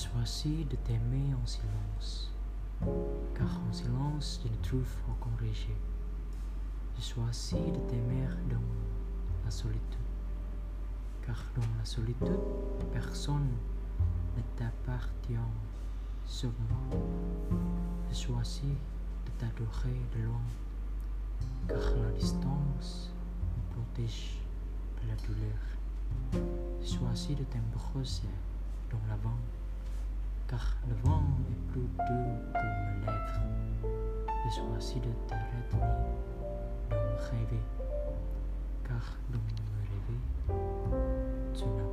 choisis de t'aimer en silence, car en silence je ne trouve aucun rejet. Je choisis de t'aimer dans la solitude, car dans la solitude, personne ne t'appartient sauf moi. Je choisis de t'adorer de loin, car la distance me protège de la douleur. Je choisis de t'embrasser car le vent est plus doux que mes lèvres. Je choisis de te retenir dans me rêver, car dans me rêver, tu n'as